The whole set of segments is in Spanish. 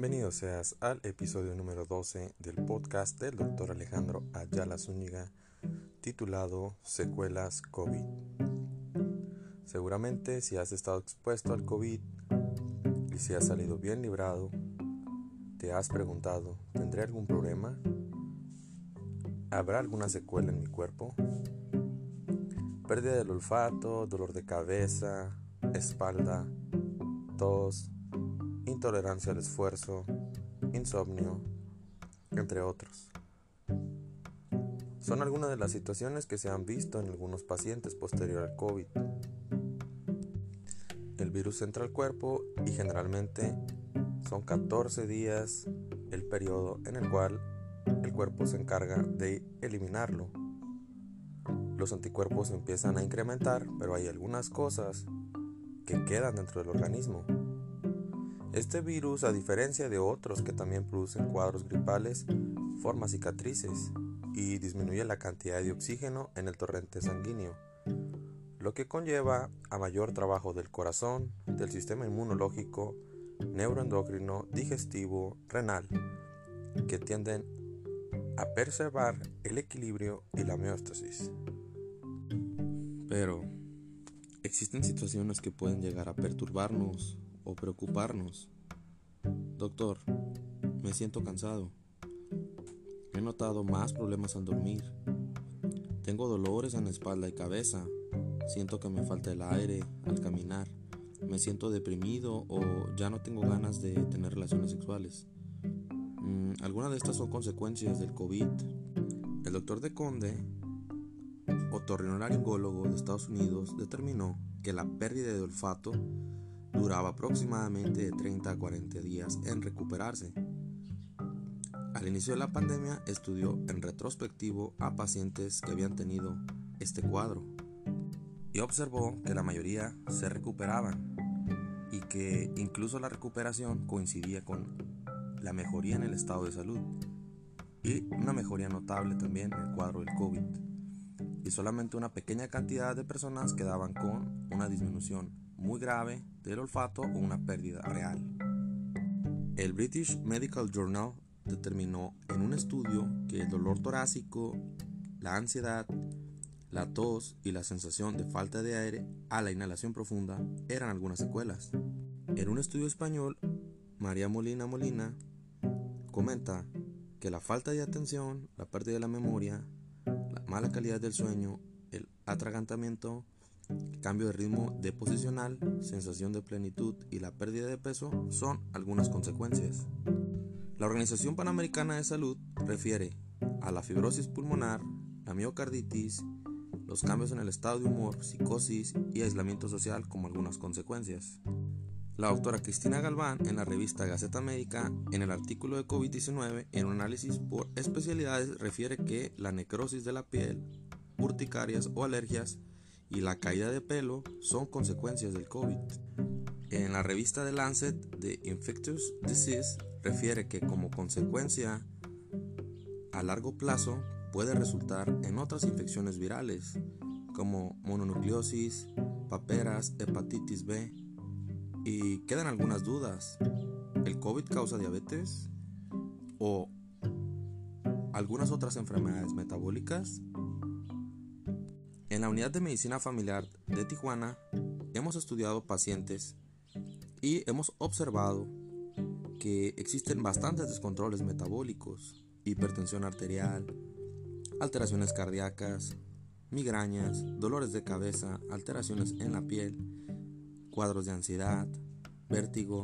Bienvenido seas al episodio número 12 del podcast del Dr. Alejandro Ayala Zúñiga titulado Secuelas COVID. Seguramente si has estado expuesto al COVID y si has salido bien librado, te has preguntado, ¿tendré algún problema? ¿Habrá alguna secuela en mi cuerpo? Pérdida del olfato, dolor de cabeza, espalda, tos, intolerancia al esfuerzo, insomnio, entre otros. Son algunas de las situaciones que se han visto en algunos pacientes posterior al COVID. El virus entra al cuerpo y generalmente son 14 días el periodo en el cual el cuerpo se encarga de eliminarlo. Los anticuerpos empiezan a incrementar, pero hay algunas cosas que quedan dentro del organismo. Este virus, a diferencia de otros que también producen cuadros gripales, forma cicatrices y disminuye la cantidad de oxígeno en el torrente sanguíneo, lo que conlleva a mayor trabajo del corazón, del sistema inmunológico, neuroendocrino, digestivo, renal, que tienden a preservar el equilibrio y la homeostasis. Pero existen situaciones que pueden llegar a perturbarnos preocuparnos. Doctor, me siento cansado. He notado más problemas al dormir. Tengo dolores en espalda y cabeza. Siento que me falta el aire al caminar. Me siento deprimido o ya no tengo ganas de tener relaciones sexuales. Mm, algunas de estas son consecuencias del COVID. El doctor de Conde, otorrinolaringólogo de Estados Unidos, determinó que la pérdida de olfato duraba aproximadamente de 30 a 40 días en recuperarse. Al inicio de la pandemia estudió en retrospectivo a pacientes que habían tenido este cuadro y observó que la mayoría se recuperaban y que incluso la recuperación coincidía con la mejoría en el estado de salud y una mejoría notable también en el cuadro del COVID. Y solamente una pequeña cantidad de personas quedaban con una disminución muy grave del olfato o una pérdida real. El British Medical Journal determinó en un estudio que el dolor torácico, la ansiedad, la tos y la sensación de falta de aire a la inhalación profunda eran algunas secuelas. En un estudio español, María Molina Molina comenta que la falta de atención, la pérdida de la memoria, la mala calidad del sueño, el atragantamiento, Cambio de ritmo deposicional, sensación de plenitud y la pérdida de peso son algunas consecuencias. La Organización Panamericana de Salud refiere a la fibrosis pulmonar, la miocarditis, los cambios en el estado de humor, psicosis y aislamiento social como algunas consecuencias. La doctora Cristina Galván en la revista Gaceta Médica, en el artículo de COVID-19, en un análisis por especialidades, refiere que la necrosis de la piel, urticarias o alergias y la caída de pelo son consecuencias del COVID. En la revista The Lancet de Infectious Disease refiere que como consecuencia a largo plazo puede resultar en otras infecciones virales como mononucleosis, paperas, hepatitis B. Y quedan algunas dudas. ¿El COVID causa diabetes? ¿O algunas otras enfermedades metabólicas? En la unidad de medicina familiar de Tijuana hemos estudiado pacientes y hemos observado que existen bastantes descontroles metabólicos, hipertensión arterial, alteraciones cardíacas, migrañas, dolores de cabeza, alteraciones en la piel, cuadros de ansiedad, vértigo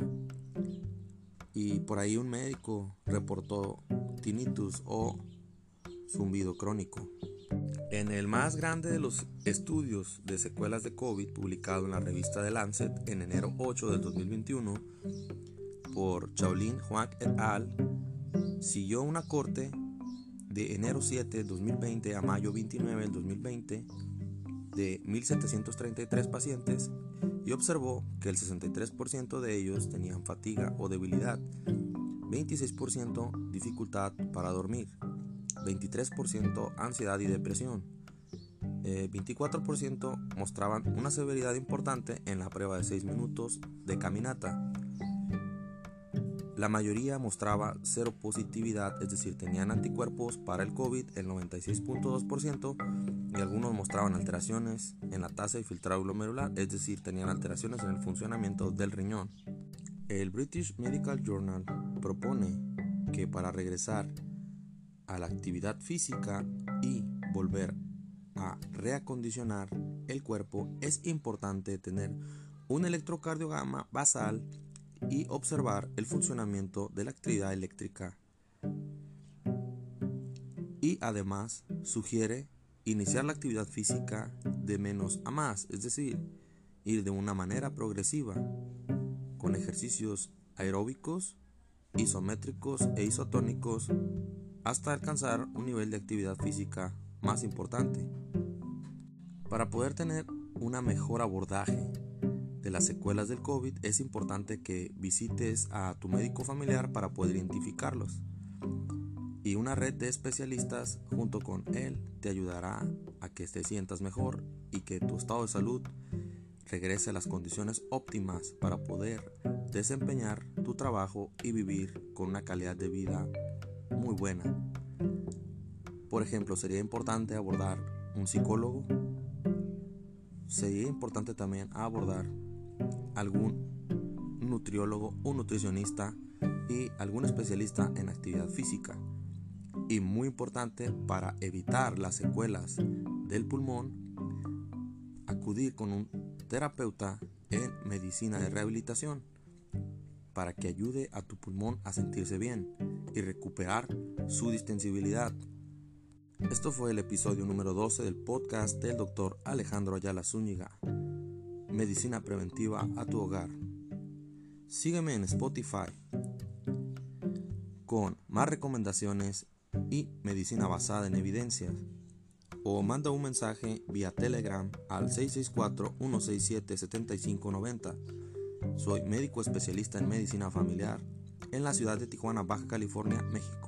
y por ahí un médico reportó tinnitus o zumbido crónico. En el más grande de los estudios de secuelas de COVID publicado en la revista The Lancet en enero 8 del 2021 por Chaolin Huang et al., siguió una corte de enero 7 del 2020 a mayo 29 del 2020 de 1.733 pacientes y observó que el 63% de ellos tenían fatiga o debilidad, 26% dificultad para dormir, 23% ansiedad y depresión. 24% eh, mostraban una severidad importante en la prueba de 6 minutos de caminata. La mayoría mostraba cero positividad, es decir, tenían anticuerpos para el COVID, el 96.2%, y algunos mostraban alteraciones en la tasa de filtrado glomerular, es decir, tenían alteraciones en el funcionamiento del riñón. El British Medical Journal propone que para regresar a la actividad física y volver a reacondicionar el cuerpo es importante tener un electrocardiograma basal y observar el funcionamiento de la actividad eléctrica. Y además sugiere iniciar la actividad física de menos a más, es decir, ir de una manera progresiva, con ejercicios aeróbicos, isométricos e isotónicos, hasta alcanzar un nivel de actividad física más importante. Para poder tener una mejor abordaje de las secuelas del COVID, es importante que visites a tu médico familiar para poder identificarlos. Y una red de especialistas junto con él te ayudará a que te sientas mejor y que tu estado de salud regrese a las condiciones óptimas para poder desempeñar tu trabajo y vivir con una calidad de vida muy buena. Por ejemplo, sería importante abordar un psicólogo. Sería importante también abordar algún nutriólogo o nutricionista y algún especialista en actividad física. Y muy importante para evitar las secuelas del pulmón, acudir con un terapeuta en medicina de rehabilitación para que ayude a tu pulmón a sentirse bien y recuperar su distensibilidad. Esto fue el episodio número 12 del podcast del doctor Alejandro Ayala Zúñiga. Medicina Preventiva a tu hogar. Sígueme en Spotify con más recomendaciones y medicina basada en evidencias. O manda un mensaje vía Telegram al 664-167-7590. Soy médico especialista en medicina familiar en la ciudad de Tijuana, Baja California, México.